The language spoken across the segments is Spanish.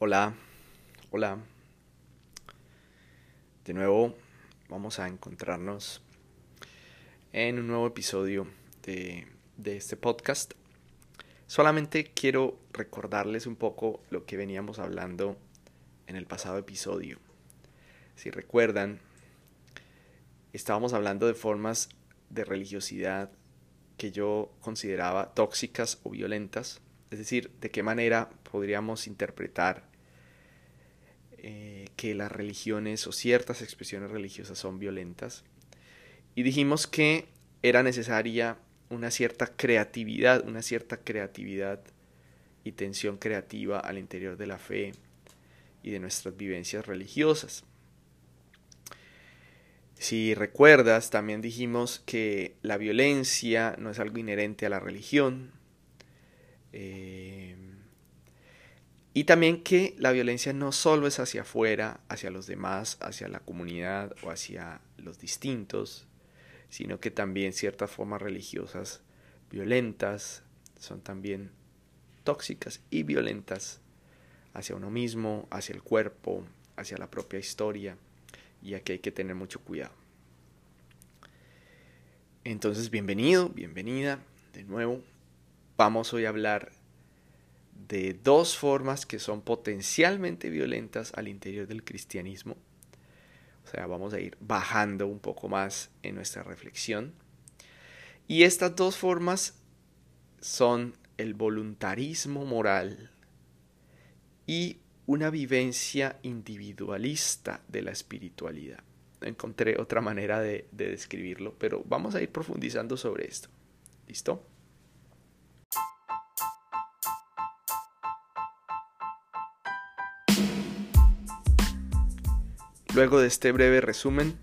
Hola, hola. De nuevo vamos a encontrarnos en un nuevo episodio de, de, este podcast. Solamente quiero recordarles un poco lo que veníamos hablando en el pasado episodio. Si recuerdan, estábamos hablando de formas de religiosidad que yo consideraba tóxicas o violentas, es decir, de qué manera podríamos interpretar eh, que las religiones o ciertas expresiones religiosas son violentas. Y dijimos que era necesaria una cierta creatividad, una cierta creatividad y tensión creativa al interior de la fe y de nuestras vivencias religiosas. Si recuerdas, también dijimos que la violencia no es algo inherente a la religión. Eh, y también que la violencia no solo es hacia afuera, hacia los demás, hacia la comunidad o hacia los distintos, sino que también ciertas formas religiosas violentas son también tóxicas y violentas hacia uno mismo, hacia el cuerpo, hacia la propia historia, y aquí hay que tener mucho cuidado. Entonces, bienvenido, bienvenida de nuevo. Vamos hoy a hablar de dos formas que son potencialmente violentas al interior del cristianismo. O sea, vamos a ir bajando un poco más en nuestra reflexión. Y estas dos formas son el voluntarismo moral y una vivencia individualista de la espiritualidad. Encontré otra manera de, de describirlo, pero vamos a ir profundizando sobre esto. ¿Listo? Luego de este breve resumen,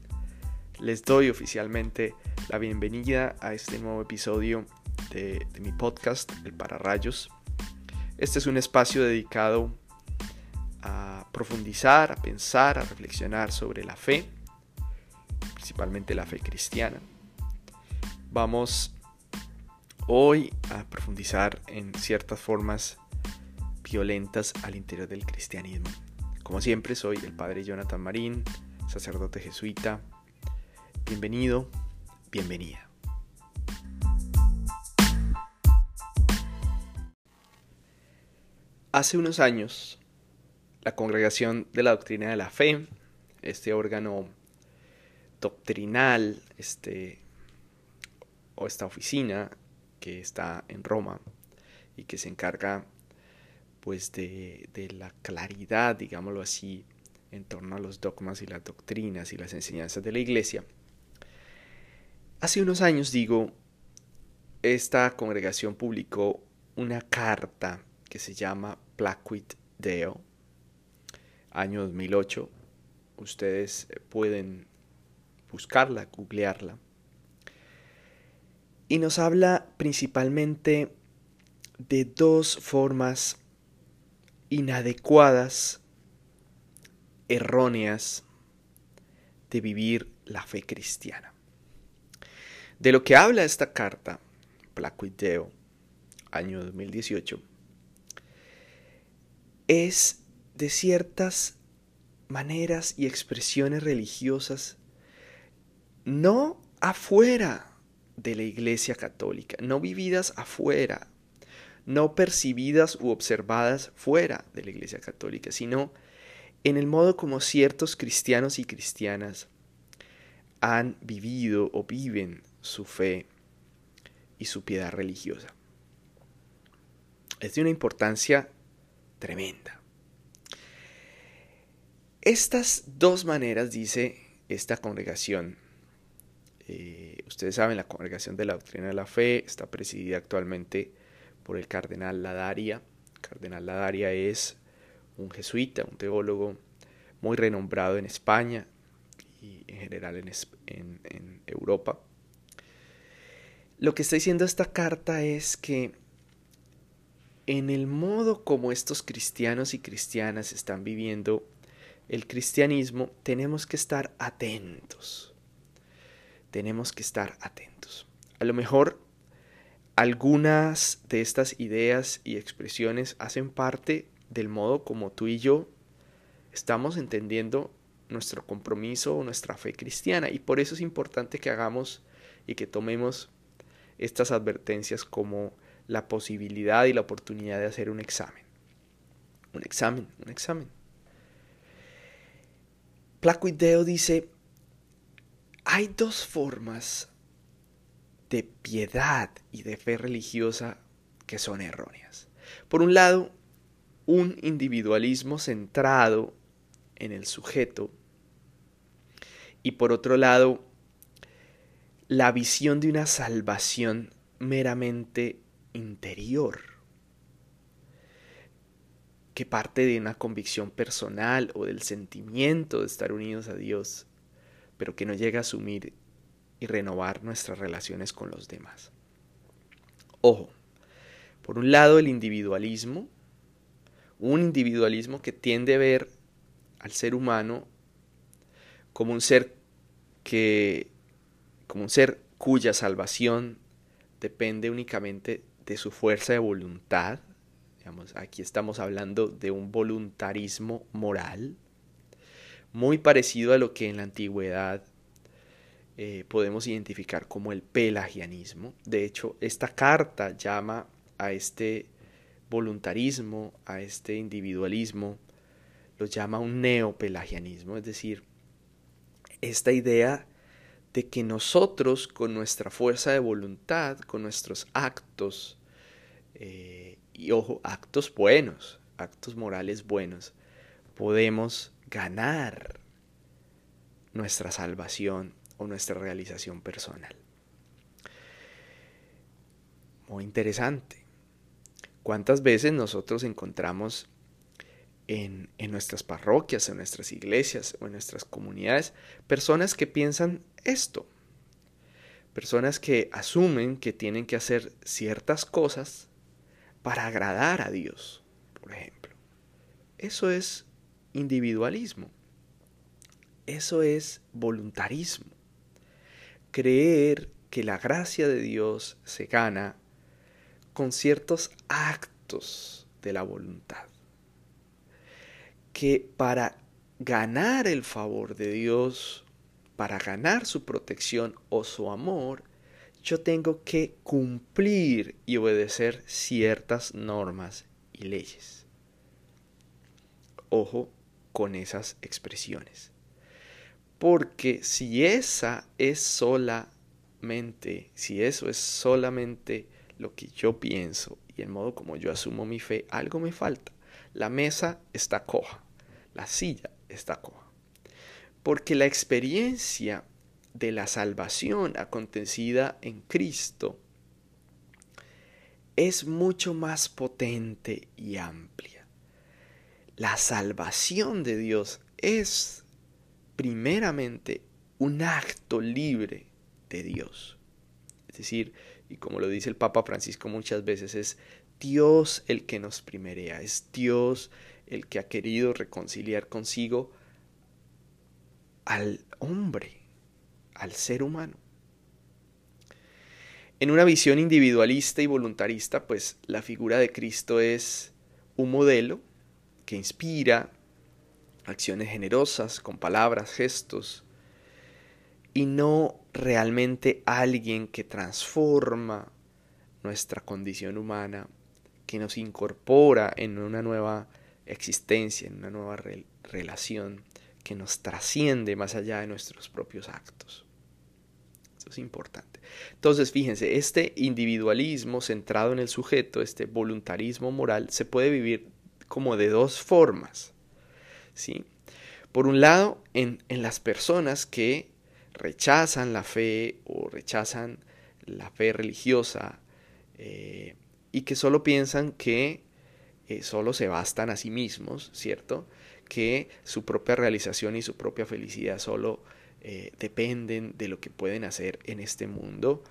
les doy oficialmente la bienvenida a este nuevo episodio de, mi podcast, El Pararrayos. Este es un espacio dedicado a profundizar, a pensar, a reflexionar sobre la fe, principalmente la fe cristiana. Vamos hoy a profundizar en ciertas formas violentas al interior del cristianismo. Como siempre, soy el padre Jonathan Marín, sacerdote jesuita. Bienvenido, bienvenida. Hace unos años, la Congregación de la Doctrina de la Fe, este órgano doctrinal, este, o esta oficina que está en Roma y que se encarga pues de, de la claridad, digámoslo así, en torno a los dogmas y las doctrinas y las enseñanzas de la iglesia. Hace unos años, digo, esta congregación publicó una carta que se llama Placuit Deo, año 2008. Ustedes pueden buscarla, googlearla. Y nos habla principalmente de dos formas inadecuadas, erróneas de vivir la fe cristiana. De lo que habla esta carta, Placuideo, año 2018, es de ciertas maneras y expresiones religiosas no afuera de la Iglesia Católica, no vividas afuera no percibidas u observadas fuera de la Iglesia Católica, sino en el modo como ciertos cristianos y cristianas han vivido o viven su fe y su piedad religiosa. Es de una importancia tremenda. Estas dos maneras, dice esta congregación, eh, ustedes saben, la congregación de la doctrina de la fe está presidida actualmente por el cardenal Ladaria. El cardenal Ladaria es un jesuita, un teólogo muy renombrado en España y en general en, en Europa. Lo que está diciendo esta carta es que en el modo como estos cristianos y cristianas están viviendo el cristianismo, tenemos que estar atentos. Tenemos que estar atentos. A lo mejor algunas de estas ideas y expresiones hacen parte del modo como tú y yo estamos entendiendo nuestro compromiso o nuestra fe cristiana. Y por eso es importante que hagamos y que tomemos estas advertencias como la posibilidad y la oportunidad de hacer un examen. Un examen, un examen. Placuideo dice, hay dos formas de piedad y de fe religiosa que son erróneas. Por un lado, un individualismo centrado en el sujeto y por otro lado, la visión de una salvación meramente interior, que parte de una convicción personal o del sentimiento de estar unidos a Dios, pero que no llega a asumir y renovar nuestras relaciones con los demás. Ojo, por un lado el individualismo, un individualismo que tiende a ver al ser humano como un ser que como un ser cuya salvación depende únicamente de su fuerza de voluntad. Aquí estamos hablando de un voluntarismo moral, muy parecido a lo que en la antigüedad eh, podemos identificar como el pelagianismo. De hecho, esta carta llama a este voluntarismo, a este individualismo, lo llama un neopelagianismo, es decir, esta idea de que nosotros con nuestra fuerza de voluntad, con nuestros actos, eh, y ojo, actos buenos, actos morales buenos, podemos ganar nuestra salvación o nuestra realización personal. Muy interesante. ¿Cuántas veces nosotros encontramos en, en, nuestras parroquias, en nuestras iglesias o en nuestras comunidades personas que piensan esto? Personas que asumen que tienen que hacer ciertas cosas para agradar a Dios, por ejemplo. Eso es individualismo. Eso es voluntarismo creer que la gracia de Dios se gana con ciertos actos de la voluntad. Que para ganar el favor de Dios, para ganar su protección o su amor, yo tengo que cumplir y obedecer ciertas normas y leyes. Ojo con esas expresiones. Porque si esa es solamente, si eso es solamente lo que yo pienso y el modo como yo asumo mi fe, algo me falta. La mesa está coja, la silla está coja. Porque la experiencia de la salvación acontecida en Cristo es mucho más potente y amplia. La salvación de Dios es primeramente un acto libre de Dios. Es decir, y como lo dice el Papa Francisco muchas veces, es Dios el que nos primerea, es Dios el que ha querido reconciliar consigo al hombre, al ser humano. En una visión individualista y voluntarista, pues la figura de Cristo es un modelo que inspira, acciones generosas, con palabras, gestos, y no realmente alguien que transforma nuestra condición humana, que nos incorpora en una nueva existencia, en una nueva relación, que nos trasciende más allá de nuestros propios actos. Eso es importante. Entonces, fíjense, este individualismo centrado en el sujeto, este voluntarismo moral, se puede vivir como de dos formas. ¿Sí? Por un lado, en, las personas que rechazan la fe o rechazan la fe religiosa eh, y que solo piensan que eh, solo se bastan a sí mismos, ¿cierto? Que su propia realización y su propia felicidad solo eh, dependen de lo que pueden hacer en este mundo,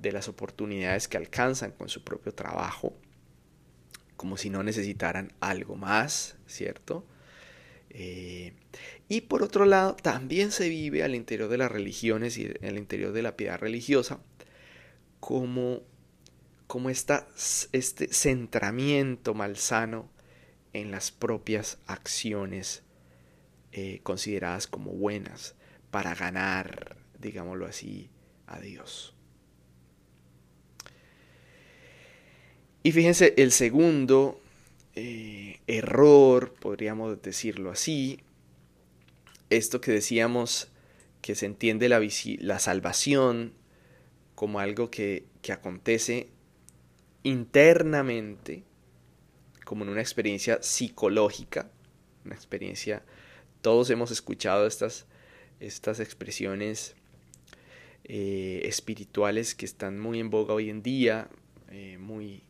de las oportunidades que alcanzan con su propio trabajo, como si no necesitaran algo más, ¿cierto? Eh, y por otro lado, también se vive al interior de las religiones y al interior de la piedad religiosa como, como esta, este centramiento malsano en las propias acciones eh, consideradas como buenas para ganar, digámoslo así, a Dios. Y fíjense, el segundo eh, error, podríamos decirlo así, esto que decíamos que se entiende la, la salvación como algo que, que acontece internamente, como en una experiencia psicológica, una experiencia, todos hemos escuchado estas, estas expresiones eh, espirituales que están muy en boga hoy en día, eh, muy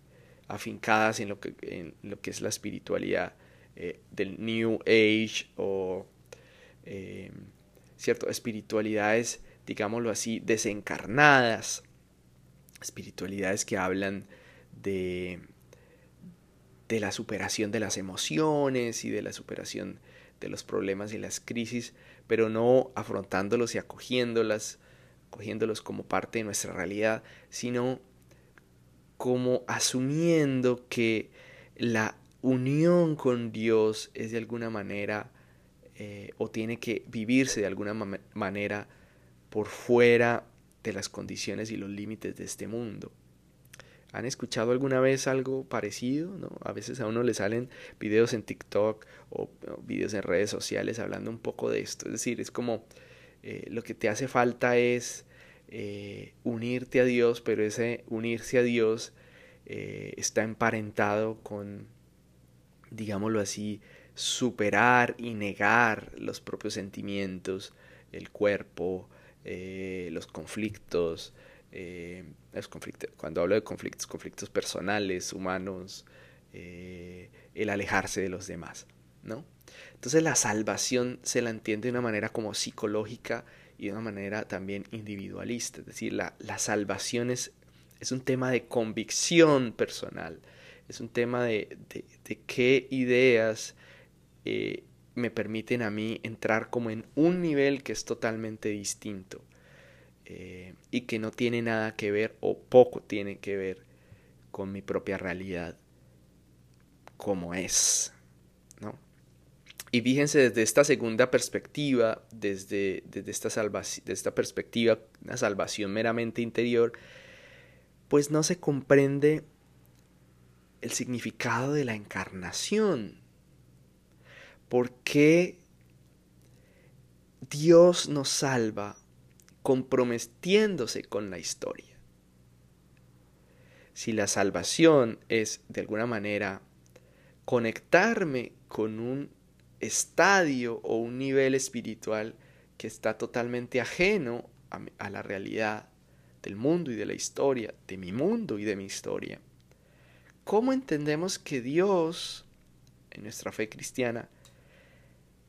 afincadas en lo que, en lo que es la espiritualidad eh, del New Age o cierto espiritualidades digámoslo así desencarnadas. Espiritualidades que hablan de de la superación de las emociones y de la superación de los problemas y las crisis, pero no afrontándolos y acogiéndolas, acogiéndolos como parte de nuestra realidad, sino como asumiendo que la unión con Dios es de alguna manera eh, o tiene que vivirse de alguna manera por fuera de las condiciones y los límites de este mundo. ¿Han escuchado alguna vez algo parecido? A veces a uno le salen videos en TikTok o, videos en redes sociales hablando un poco de esto. Es decir, es como eh, lo que te hace falta es eh, unirte a Dios, pero ese unirse a Dios eh, está emparentado con, digámoslo así, superar y negar los propios sentimientos, el cuerpo, los conflictos, eh, conflictos, cuando hablo de conflictos, conflictos personales, humanos, eh, el alejarse de los demás, ¿no? Entonces la salvación se la entiende de una manera como psicológica y de una manera también individualista, es decir, la, la salvación es, es, un tema de convicción personal, es un tema de, de, qué ideas eh, me permiten a mí entrar como en un nivel que es totalmente distinto eh, y que no tiene nada que ver o poco tiene que ver con mi propia realidad como es. Y fíjense desde esta segunda perspectiva, desde, desde esta, esta perspectiva, una salvación meramente interior, pues no se comprende el significado de la encarnación. ¿Por qué Dios nos salva comprometiéndose con la historia. Si la salvación es de alguna manera conectarme con un estadio o un nivel espiritual que está totalmente ajeno a, la realidad del mundo y de la historia, de mi mundo y de mi historia. ¿Cómo entendemos que Dios, en nuestra fe cristiana,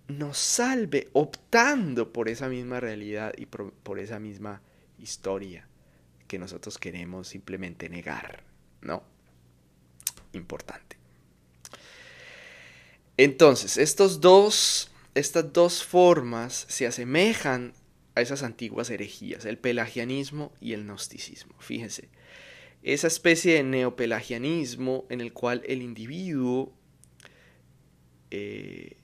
nos salve optando por esa misma realidad y por, esa misma historia que nosotros queremos simplemente negar, ¿no? Importante. Entonces, estos dos, estas dos formas se asemejan a esas antiguas herejías, el pelagianismo y el gnosticismo. Fíjense, esa especie de neopelagianismo en el cual el individuo eh,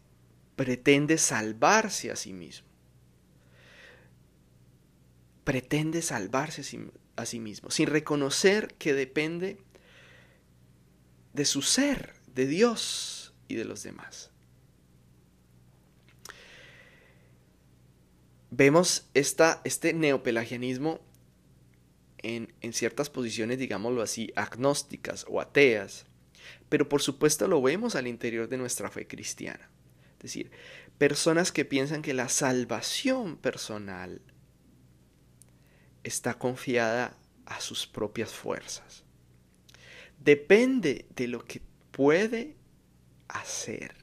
pretende salvarse a sí mismo. Pretende salvarse a sí mismo, sin reconocer que depende de su ser, de Dios y de los demás. Vemos esta, este neopelagianismo en, en ciertas posiciones, digámoslo así, agnósticas o ateas, pero por supuesto lo vemos al interior de nuestra fe cristiana. Es decir, personas que piensan que la salvación personal está confiada a sus propias fuerzas. Depende de lo que puede hacer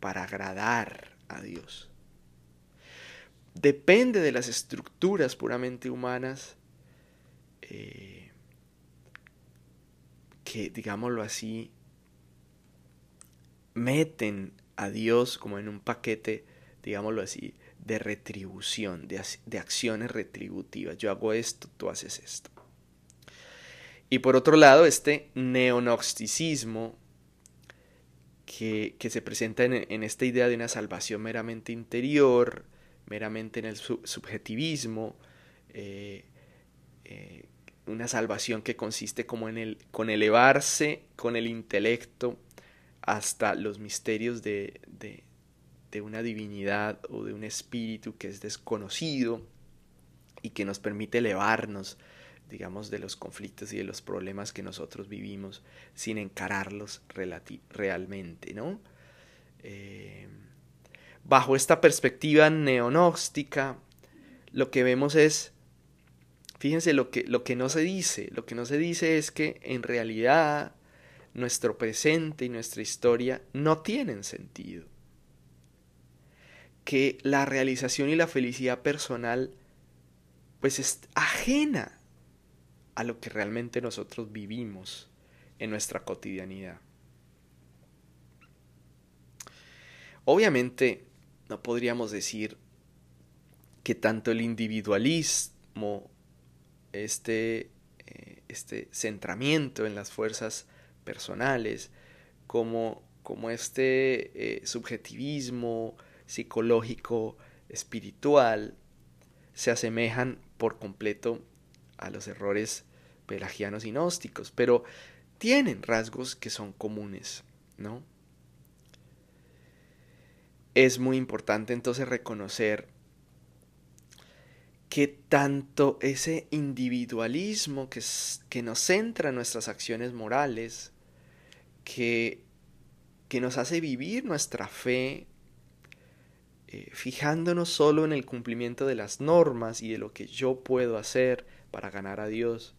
para agradar a Dios. Depende de las estructuras puramente humanas eh, que, digámoslo así, meten a Dios como en un paquete, digámoslo así, de retribución, de, acciones retributivas. Yo hago esto, tú haces esto. Y por otro lado, este neonosticismo que, se presenta en, esta idea de una salvación meramente interior, meramente en el subjetivismo, eh, eh, una salvación que consiste como en el, con elevarse con el intelecto hasta los misterios de, de, de una divinidad o de un espíritu que es desconocido y que nos permite elevarnos digamos, de los conflictos y de los problemas que nosotros vivimos sin encararlos realmente, ¿no? Eh, bajo esta perspectiva neonóstica, lo que vemos es, fíjense lo que, lo que no se dice, lo que no se dice es que en realidad nuestro presente y nuestra historia no tienen sentido, que la realización y la felicidad personal pues es ajena a lo que realmente nosotros vivimos en nuestra cotidianidad. Obviamente no podríamos decir que tanto el individualismo, este, eh, este centramiento en las fuerzas personales, como, como este eh, subjetivismo psicológico, espiritual, se asemejan por completo a los errores pelagianos y gnósticos, pero tienen rasgos que son comunes, ¿no? Es muy importante entonces reconocer que tanto ese individualismo que, que nos centra en nuestras acciones morales, que, que nos hace vivir nuestra fe eh, fijándonos solo en el cumplimiento de las normas y de lo que yo puedo hacer para ganar a Dios.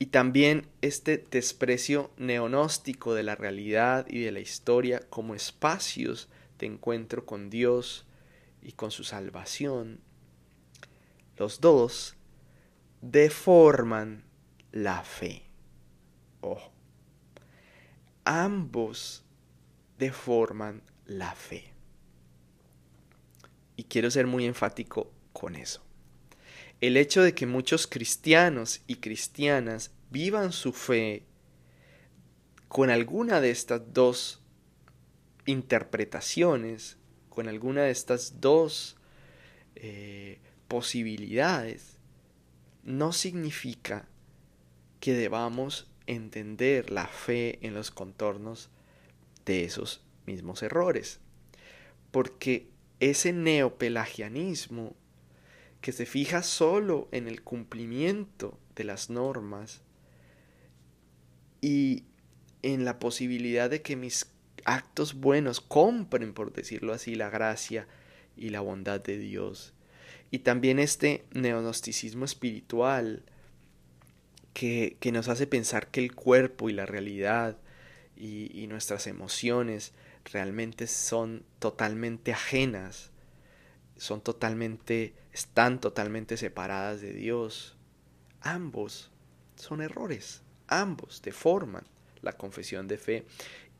Y también este desprecio neonóstico de la realidad y de la historia como espacios de encuentro con Dios y con su salvación. Los dos deforman la fe. Ojo. Ambos deforman la fe. Y quiero ser muy enfático con eso el hecho de que muchos cristianos y cristianas vivan su fe con alguna de estas dos interpretaciones, con alguna de estas dos eh, posibilidades, no significa que debamos entender la fe en los contornos de esos mismos errores. Porque ese neopelagianismo que se fija solo en el cumplimiento de las normas y en la posibilidad de que mis actos buenos compren, por decirlo así, la gracia y la bondad de Dios. Y también este neonosticismo espiritual que, que nos hace pensar que el cuerpo y la realidad y, y nuestras emociones realmente son totalmente ajenas, son totalmente están totalmente separadas de Dios. Ambos son errores, ambos deforman la confesión de fe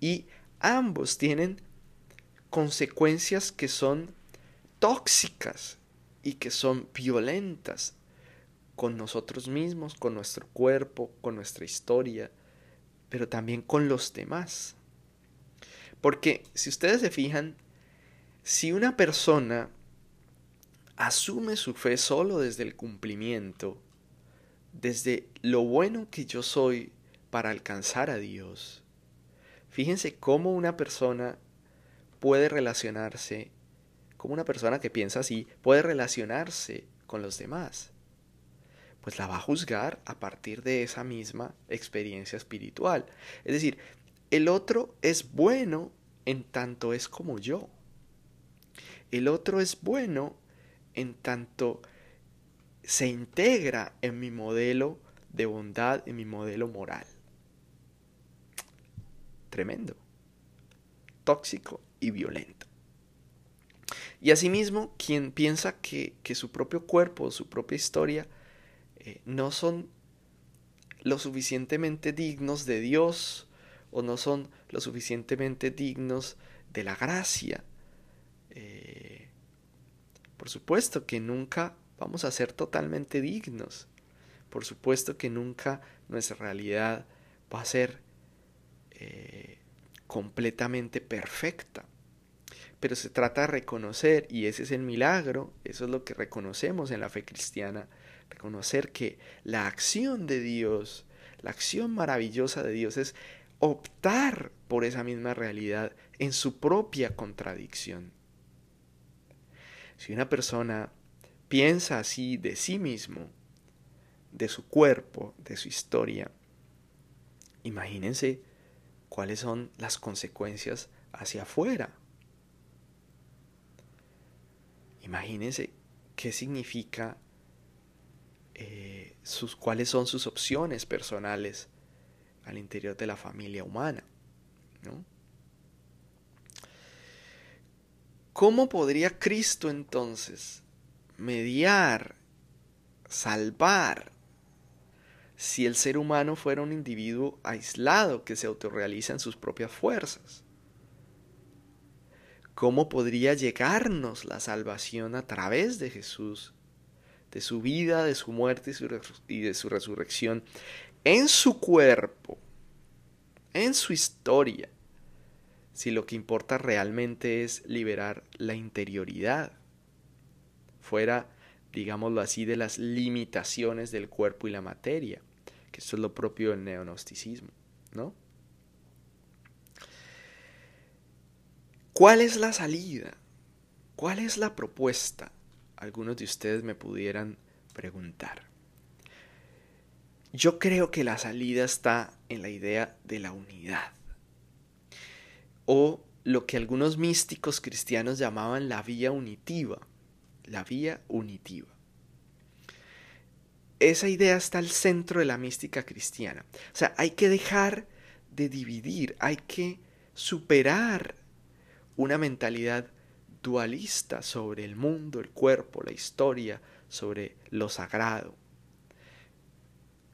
y ambos tienen consecuencias que son tóxicas y que son violentas con nosotros mismos, con nuestro cuerpo, con nuestra historia, pero también con los demás. Porque si ustedes se fijan, si una persona asume su fe solo desde el cumplimiento, desde lo bueno que yo soy para alcanzar a Dios. Fíjense cómo una persona puede relacionarse, cómo una persona que piensa así puede relacionarse con los demás. Pues la va a juzgar a partir de esa misma experiencia espiritual. Es decir, el otro es bueno en tanto es como yo. El otro es bueno en tanto se integra en mi modelo de bondad, en mi modelo moral. Tremendo, tóxico y violento. Y asimismo, quien piensa que, su propio cuerpo, su propia historia, eh, no son lo suficientemente dignos de Dios o no son lo suficientemente dignos de la gracia, eh, por supuesto que nunca vamos a ser totalmente dignos. Por supuesto que nunca nuestra realidad va a ser eh, completamente perfecta. Pero se trata de reconocer, y ese es el milagro, eso es lo que reconocemos en la fe cristiana, reconocer que la acción de Dios, la acción maravillosa de Dios es optar por esa misma realidad en su propia contradicción. Si una persona piensa así de sí mismo, de su cuerpo, de su historia, imagínense cuáles son las consecuencias hacia afuera. Imagínense qué significa, eh, sus, cuáles son sus opciones personales al interior de la familia humana. ¿no? ¿Cómo podría Cristo entonces mediar, salvar, si el ser humano fuera un individuo aislado que se autorrealiza en sus propias fuerzas? ¿Cómo podría llegarnos la salvación a través de Jesús, de su vida, de su muerte y de su resurrección, en su cuerpo, en su historia? si lo que importa realmente es liberar la interioridad, fuera, digámoslo así, de las limitaciones del cuerpo y la materia, que esto es lo propio del neonosticismo, ¿no? ¿Cuál es la salida? ¿Cuál es la propuesta? Algunos de ustedes me pudieran preguntar. Yo creo que la salida está en la idea de la unidad o lo que algunos místicos cristianos llamaban la vía unitiva, la vía unitiva. Esa idea está al centro de la mística cristiana. O sea, hay que dejar de dividir, hay que superar una mentalidad dualista sobre el mundo, el cuerpo, la historia, sobre lo sagrado.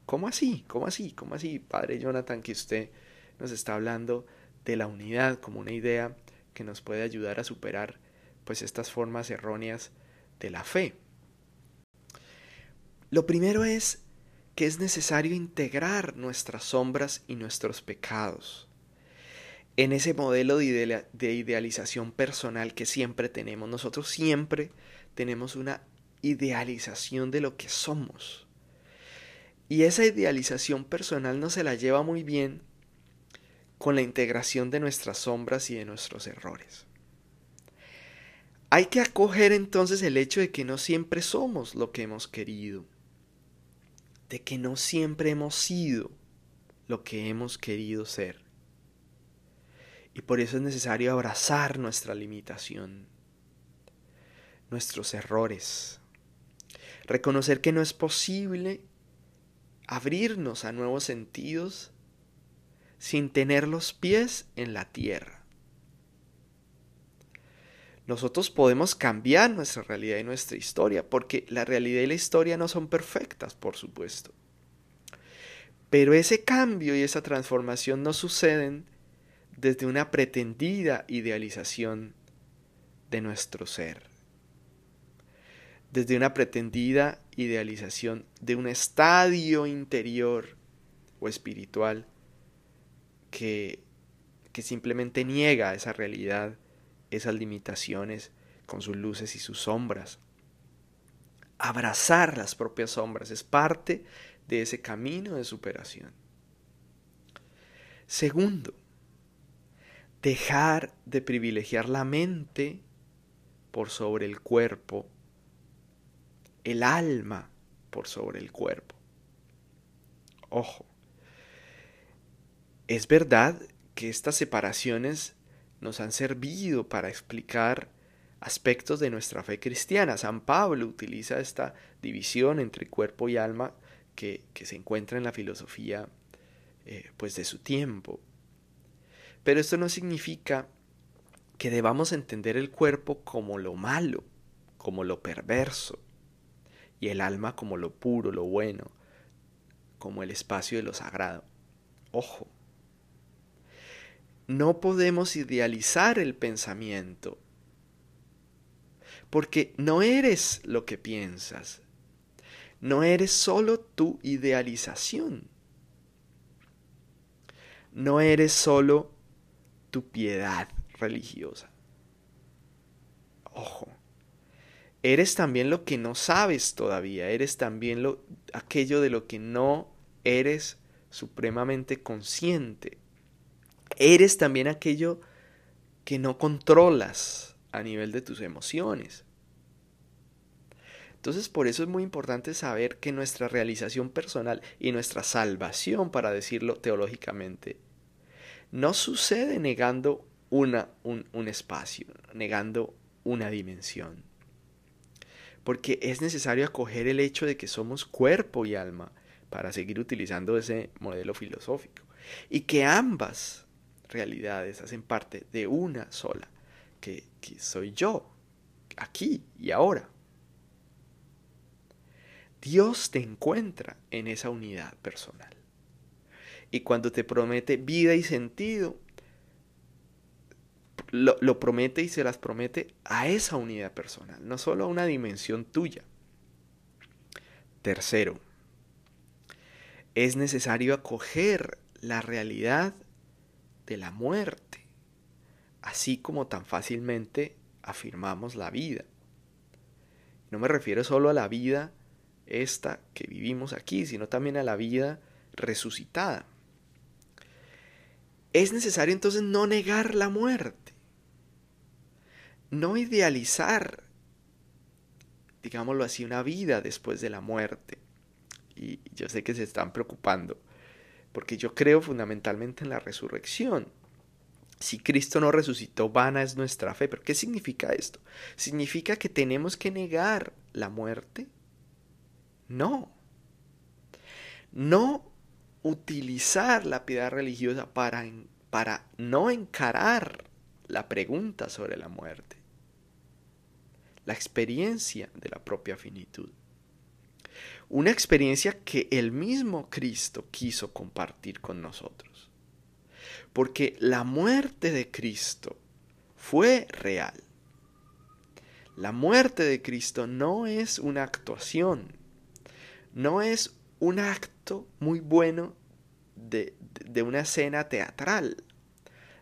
¿Cómo así? ¿Cómo así? ¿Cómo así, Padre Jonathan, que usted nos está hablando de la unidad como una idea que nos puede ayudar a superar pues estas formas erróneas de la fe. Lo primero es que es necesario integrar nuestras sombras y nuestros pecados en ese modelo de, idealización personal que siempre tenemos. Nosotros siempre tenemos una idealización de lo que somos. Y esa idealización personal no se la lleva muy bien con la integración de nuestras sombras y de nuestros errores. Hay que acoger entonces el hecho de que no siempre somos lo que hemos querido, de que no siempre hemos sido lo que hemos querido ser. Y por eso es necesario abrazar nuestra limitación, nuestros errores, reconocer que no es posible abrirnos a nuevos sentidos sin tener los pies en la tierra. Nosotros podemos cambiar nuestra realidad y nuestra historia, porque la realidad y la historia no son perfectas, por supuesto. Pero ese cambio y esa transformación no suceden desde una pretendida idealización de nuestro ser, desde una pretendida idealización de un estadio interior o espiritual que, simplemente niega esa realidad, esas limitaciones con sus luces y sus sombras. Abrazar las propias sombras es parte de ese camino de superación. Segundo, dejar de privilegiar la mente por sobre el cuerpo, el alma por sobre el cuerpo. Ojo, es verdad que estas separaciones nos han servido para explicar aspectos de nuestra fe cristiana. San Pablo utiliza esta división entre cuerpo y alma que, se encuentra en la filosofía eh, pues de su tiempo. Pero esto no significa que debamos entender el cuerpo como lo malo, como lo perverso, y el alma como lo puro, lo bueno, como el espacio de lo sagrado. Ojo, no podemos idealizar el pensamiento, porque no eres lo que piensas, no eres solo tu idealización, no eres solo tu piedad religiosa. Ojo, eres también lo que no sabes todavía, eres también lo, aquello de lo que no eres supremamente consciente. Eres también aquello que no controlas a nivel de tus emociones. Entonces por eso es muy importante saber que nuestra realización personal y nuestra salvación, para decirlo teológicamente, no sucede negando una, un, un espacio, negando una dimensión. Porque es necesario acoger el hecho de que somos cuerpo y alma, para seguir utilizando ese modelo filosófico, y que ambas realidades hacen parte de una sola, que, que soy yo, aquí y ahora. Dios te encuentra en esa unidad personal. Y cuando te promete vida y sentido, lo, promete y se las promete a esa unidad personal, no solo a una dimensión tuya. Tercero, es necesario acoger la realidad de la muerte, así como tan fácilmente afirmamos la vida. No me refiero solo a la vida esta que vivimos aquí, sino también a la vida resucitada. Es necesario entonces no negar la muerte, no idealizar, digámoslo así, una vida después de la muerte. Y yo sé que se están preocupando, porque yo creo fundamentalmente en la resurrección. Si Cristo no resucitó, vana es nuestra fe. ¿Pero qué significa esto? ¿Significa que tenemos que negar la muerte? No. No utilizar la piedad religiosa para, para no encarar la pregunta sobre la muerte, la experiencia de la propia finitud. Una experiencia que el mismo Cristo quiso compartir con nosotros. Porque la muerte de Cristo fue real. La muerte de Cristo no es una actuación, no es un acto muy bueno de, de, una escena teatral.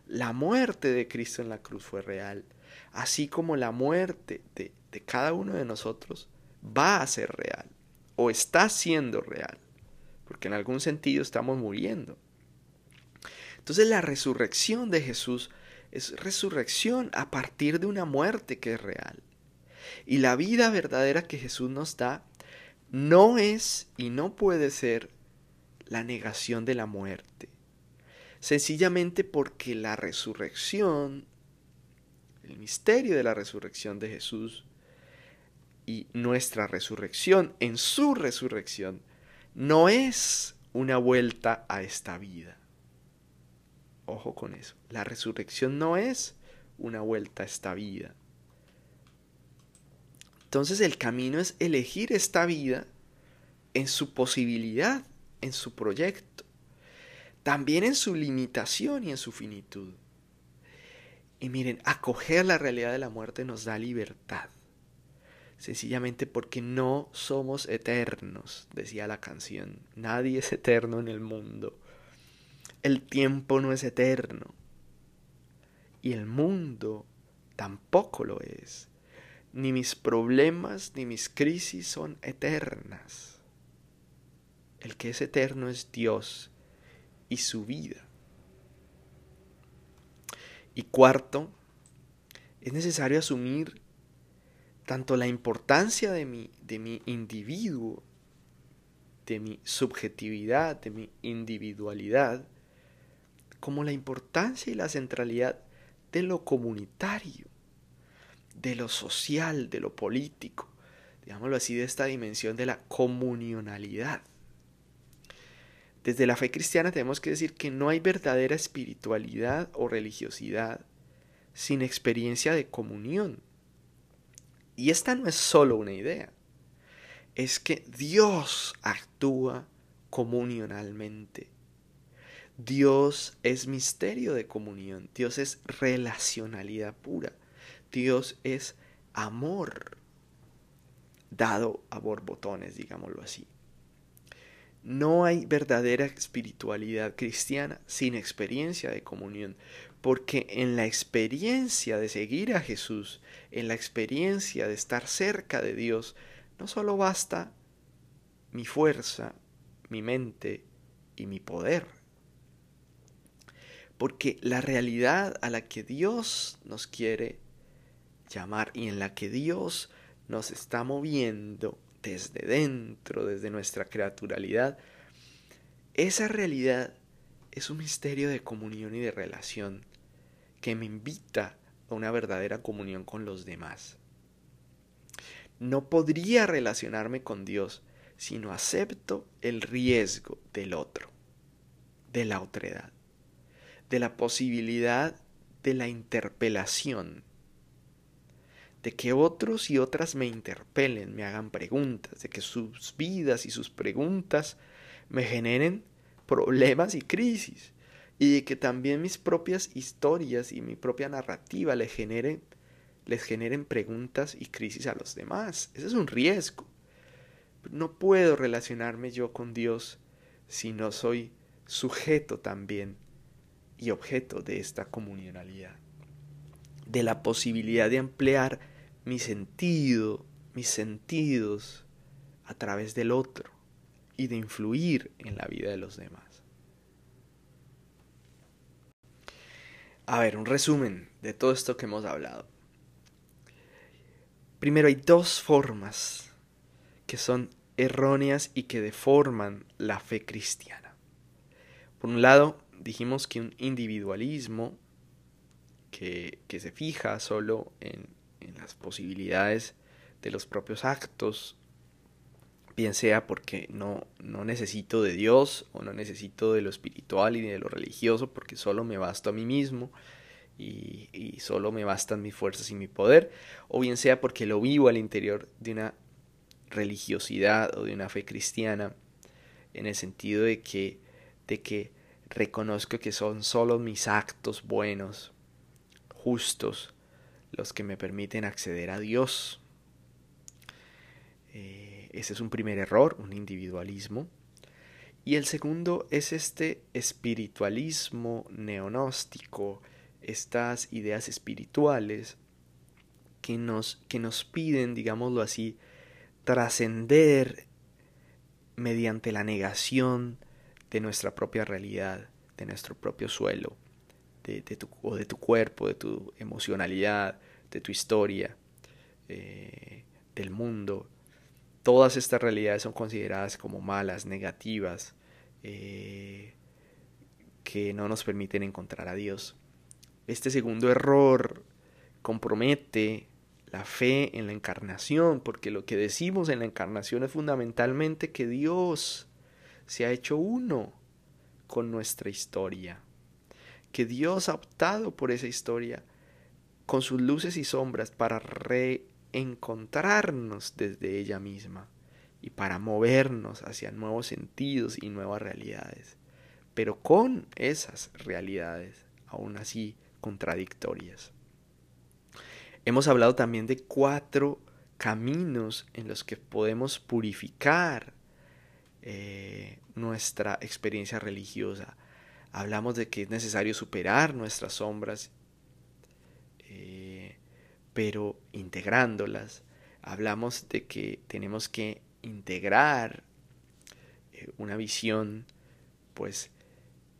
La muerte de Cristo en la cruz fue real, así como la muerte de, de cada uno de nosotros va a ser real o está siendo real, porque en algún sentido estamos muriendo. Entonces la resurrección de Jesús es resurrección a partir de una muerte que es real. Y la vida verdadera que Jesús nos da no es y no puede ser la negación de la muerte. Sencillamente porque la resurrección, el misterio de la resurrección de Jesús y nuestra resurrección en su resurrección no es una vuelta a esta vida. Ojo con eso. La resurrección no es una vuelta a esta vida. Entonces el camino es elegir esta vida en su posibilidad, en su proyecto, también en su limitación y en su finitud. Y miren, acoger la realidad de la muerte nos da libertad, sencillamente porque no somos eternos, decía la canción. Nadie es eterno en el mundo. El tiempo no es eterno. Y el mundo tampoco lo es ni mis problemas ni mis crisis son eternas. El que es eterno es Dios y su vida. Y cuarto, es necesario asumir tanto la importancia de mi, de mi individuo, de mi subjetividad, de mi individualidad, como la importancia y la centralidad de lo comunitario de lo social, de lo político, digámoslo así, de esta dimensión de la comunionalidad. Desde la fe cristiana tenemos que decir que no hay verdadera espiritualidad o religiosidad sin experiencia de comunión. Y esta no es solo una idea, es que Dios actúa comunionalmente. Dios es misterio de comunión, Dios es relacionalidad pura. Dios es amor dado a borbotones, digámoslo así. No hay verdadera espiritualidad cristiana sin experiencia de comunión. porque en la experiencia de seguir a Jesús, en la experiencia de estar cerca de Dios, no solo basta mi fuerza, mi mente y mi poder, porque la realidad a la que Dios nos quiere llamar y en la que Dios nos está moviendo desde dentro, desde nuestra creaturalidad, esa realidad es un misterio de comunión y de relación que me invita a una verdadera comunión con los demás. No podría relacionarme con Dios si no acepto el riesgo del otro, de la otredad, de la posibilidad de la interpelación de que otros y otras me interpelen, me hagan preguntas, de que sus vidas y sus preguntas me generen problemas y crisis, y de que también mis propias historias y mi propia narrativa les generen, les generen preguntas y crisis a los demás. Ese es un riesgo. No puedo relacionarme yo con Dios si no soy sujeto también y objeto de esta comunionalidad, de la posibilidad de emplear mi sentido, mis sentidos a través del otro y de influir en la vida de los demás. A ver, un resumen de todo esto que hemos hablado. Primero, hay dos formas que son erróneas y que deforman la fe cristiana. Por un lado, dijimos que un individualismo que, que se fija solo en en las posibilidades de los propios actos, bien sea porque no, no necesito de Dios o no necesito de lo espiritual y de lo religioso, porque solo me basto a mí mismo y, y solo me bastan mis fuerzas y mi poder, o bien sea porque lo vivo al interior de una religiosidad o de una fe cristiana, en el sentido de que, de que reconozco que son solo mis actos buenos, justos, los que me permiten acceder a Dios. Eh, ese es un primer error, un individualismo. Y el segundo es este espiritualismo neonóstico, estas ideas espirituales que nos, que nos piden, digámoslo así, trascender mediante la negación de nuestra propia realidad, de nuestro propio suelo de, tu, o de tu cuerpo, de tu emocionalidad, de tu historia, eh, del mundo. Todas estas realidades son consideradas como malas, negativas, eh, que no nos permiten encontrar a Dios. Este segundo error compromete la fe en la encarnación, porque lo que decimos en la encarnación es fundamentalmente que Dios se ha hecho uno con nuestra historia que Dios ha optado por esa historia con sus luces y sombras para reencontrarnos desde ella misma y para movernos hacia nuevos sentidos y nuevas realidades, pero con esas realidades aún así contradictorias. Hemos hablado también de cuatro caminos en los que podemos purificar eh, nuestra experiencia religiosa hablamos de que es necesario superar nuestras sombras, eh, pero integrándolas. Hablamos de que tenemos que integrar eh, una visión pues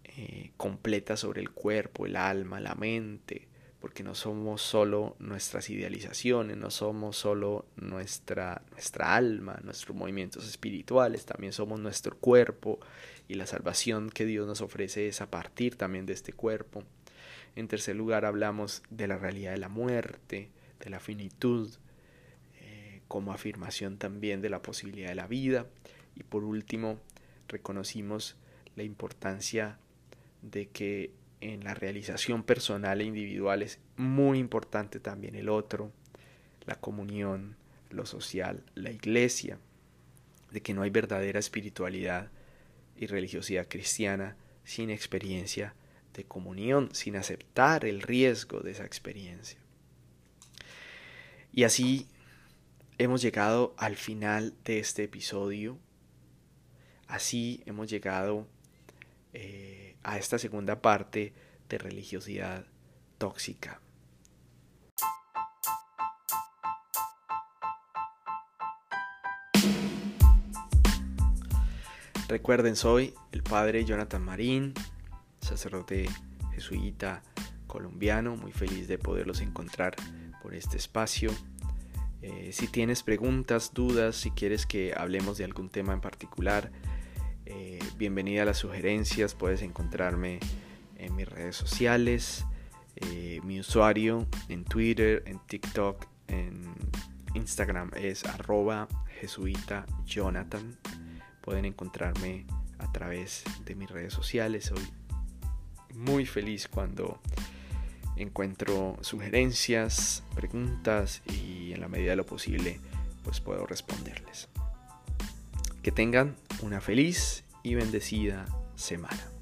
eh, completa sobre el cuerpo, el alma, la mente, porque no somos solo nuestras idealizaciones, no somos solo nuestra, nuestra alma, nuestros movimientos espirituales, también somos nuestro cuerpo y la salvación que Dios nos ofrece es a partir también de este cuerpo. En tercer lugar hablamos de la realidad de la muerte, de la finitud, eh, como afirmación también de la posibilidad de la vida. Y por último, reconocimos la importancia de que en la realización personal e individual es muy importante también el otro, la comunión, lo social, la iglesia, de que no hay verdadera espiritualidad y religiosidad cristiana sin experiencia de comunión, sin aceptar el riesgo de esa experiencia. Y así hemos llegado al final de este episodio. Así hemos llegado eh, a esta segunda parte de religiosidad tóxica. Recuerden, soy el padre Jonathan Marín, sacerdote jesuita colombiano, muy feliz de poderlos encontrar por este espacio. Eh, si tienes preguntas, dudas, si quieres que hablemos de algún tema en particular, bienvenida a las sugerencias, puedes encontrarme en mis redes sociales, eh, mi usuario en Twitter, en TikTok, en Instagram es arroba jesuita Jonathan pueden encontrarme a través de mis redes sociales. Soy muy feliz cuando encuentro sugerencias, preguntas y en la medida de lo posible pues puedo responderles. Que tengan una feliz y bendecida semana.